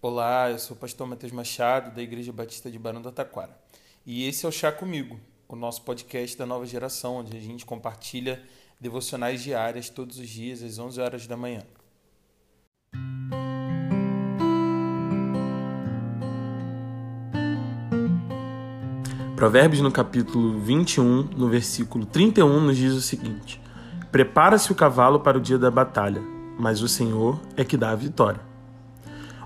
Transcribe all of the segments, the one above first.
Olá, eu sou o pastor Matheus Machado, da Igreja Batista de Barão do Taquara. E esse é o Chá Comigo, o nosso podcast da nova geração, onde a gente compartilha devocionais diárias todos os dias às 11 horas da manhã. Provérbios no capítulo 21, no versículo 31, nos diz o seguinte: Prepara-se o cavalo para o dia da batalha, mas o Senhor é que dá a vitória.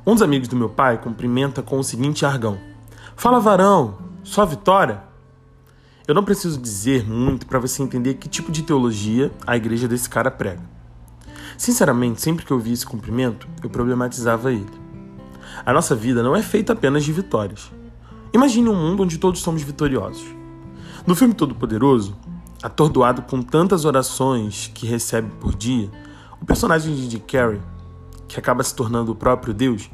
Um dos amigos do meu pai cumprimenta com o seguinte argão: Fala, varão, só vitória? Eu não preciso dizer muito para você entender que tipo de teologia a igreja desse cara prega. Sinceramente, sempre que eu vi esse cumprimento, eu problematizava ele. A nossa vida não é feita apenas de vitórias. Imagine um mundo onde todos somos vitoriosos. No filme Todo-Poderoso, atordoado com tantas orações que recebe por dia, o personagem de Carrey que acaba se tornando o próprio Deus,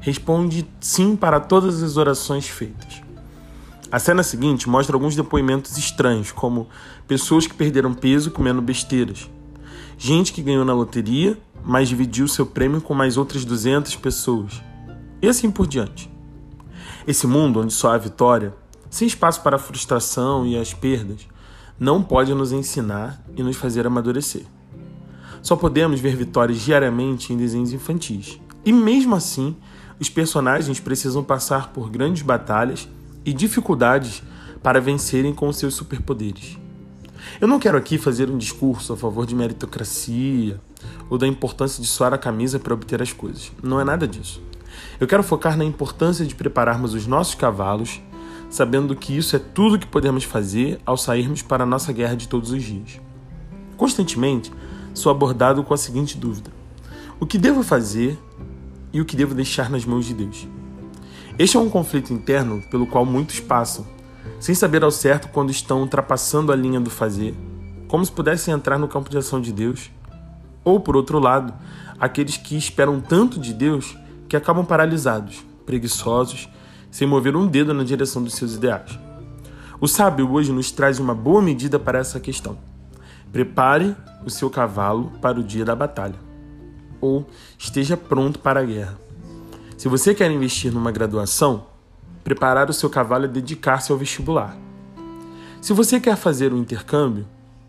responde sim para todas as orações feitas. A cena seguinte mostra alguns depoimentos estranhos, como pessoas que perderam peso comendo besteiras, gente que ganhou na loteria, mas dividiu seu prêmio com mais outras 200 pessoas, e assim por diante. Esse mundo onde só há vitória, sem espaço para a frustração e as perdas, não pode nos ensinar e nos fazer amadurecer. Só podemos ver vitórias diariamente em desenhos infantis. E mesmo assim, os personagens precisam passar por grandes batalhas e dificuldades para vencerem com seus superpoderes. Eu não quero aqui fazer um discurso a favor de meritocracia ou da importância de suar a camisa para obter as coisas. Não é nada disso. Eu quero focar na importância de prepararmos os nossos cavalos, sabendo que isso é tudo que podemos fazer ao sairmos para a nossa guerra de todos os dias. Constantemente, sou abordado com a seguinte dúvida: o que devo fazer e o que devo deixar nas mãos de Deus? Este é um conflito interno pelo qual muitos passam, sem saber ao certo quando estão ultrapassando a linha do fazer, como se pudessem entrar no campo de ação de Deus. Ou, por outro lado, aqueles que esperam tanto de Deus que acabam paralisados, preguiçosos, sem mover um dedo na direção dos seus ideais. O sábio hoje nos traz uma boa medida para essa questão. Prepare o seu cavalo para o dia da batalha, ou esteja pronto para a guerra. Se você quer investir numa graduação, preparar o seu cavalo é dedicar-se ao vestibular. Se você quer fazer um intercâmbio,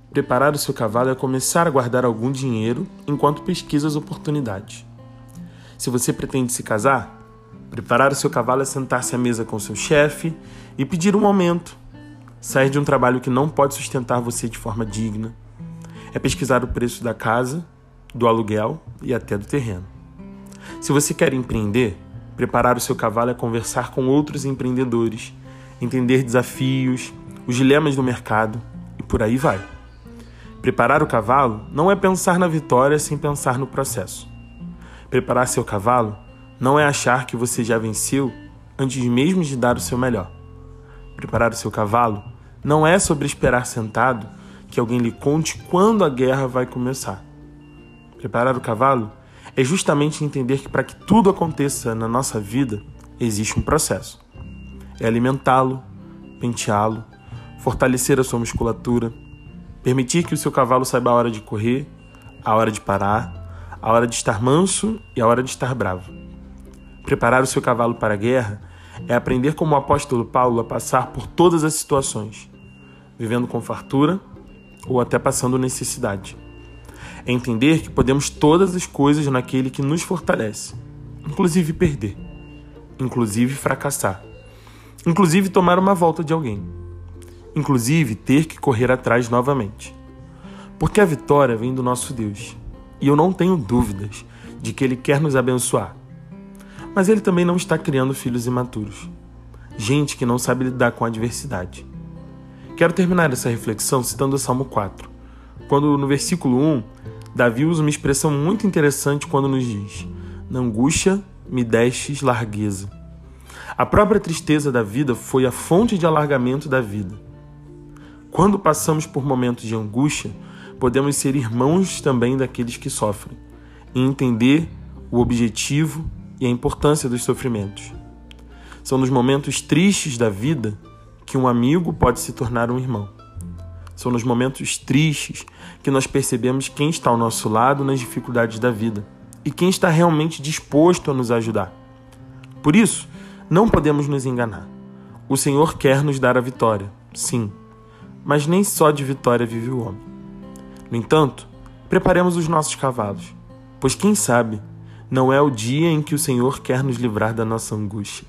preparar o seu cavalo é começar a guardar algum dinheiro enquanto pesquisa as oportunidades. Se você pretende se casar, preparar o seu cavalo é sentar-se à mesa com seu chefe e pedir um aumento, sair de um trabalho que não pode sustentar você de forma digna é pesquisar o preço da casa, do aluguel e até do terreno. Se você quer empreender, preparar o seu cavalo é conversar com outros empreendedores, entender desafios, os dilemas do mercado e por aí vai. Preparar o cavalo não é pensar na vitória sem pensar no processo. Preparar seu cavalo não é achar que você já venceu antes mesmo de dar o seu melhor. Preparar o seu cavalo não é sobre esperar sentado que alguém lhe conte quando a guerra vai começar. Preparar o cavalo é justamente entender que para que tudo aconteça na nossa vida existe um processo. É alimentá-lo, penteá-lo, fortalecer a sua musculatura, permitir que o seu cavalo saiba a hora de correr, a hora de parar, a hora de estar manso e a hora de estar bravo. Preparar o seu cavalo para a guerra é aprender como o apóstolo Paulo a passar por todas as situações, vivendo com fartura ou até passando necessidade. É entender que podemos todas as coisas naquele que nos fortalece, inclusive perder, inclusive fracassar, inclusive tomar uma volta de alguém, inclusive ter que correr atrás novamente. Porque a vitória vem do nosso Deus, e eu não tenho dúvidas de que Ele quer nos abençoar. Mas Ele também não está criando filhos imaturos, gente que não sabe lidar com a adversidade. Quero terminar essa reflexão citando o Salmo 4, quando no versículo 1, Davi usa uma expressão muito interessante quando nos diz: Na angústia me destes largueza. A própria tristeza da vida foi a fonte de alargamento da vida. Quando passamos por momentos de angústia, podemos ser irmãos também daqueles que sofrem e entender o objetivo e a importância dos sofrimentos. São nos momentos tristes da vida que um amigo pode se tornar um irmão. São nos momentos tristes que nós percebemos quem está ao nosso lado nas dificuldades da vida e quem está realmente disposto a nos ajudar. Por isso, não podemos nos enganar. O Senhor quer nos dar a vitória, sim, mas nem só de vitória vive o homem. No entanto, preparemos os nossos cavalos, pois quem sabe não é o dia em que o Senhor quer nos livrar da nossa angústia.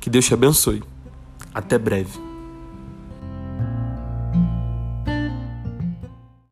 Que Deus te abençoe. Até breve.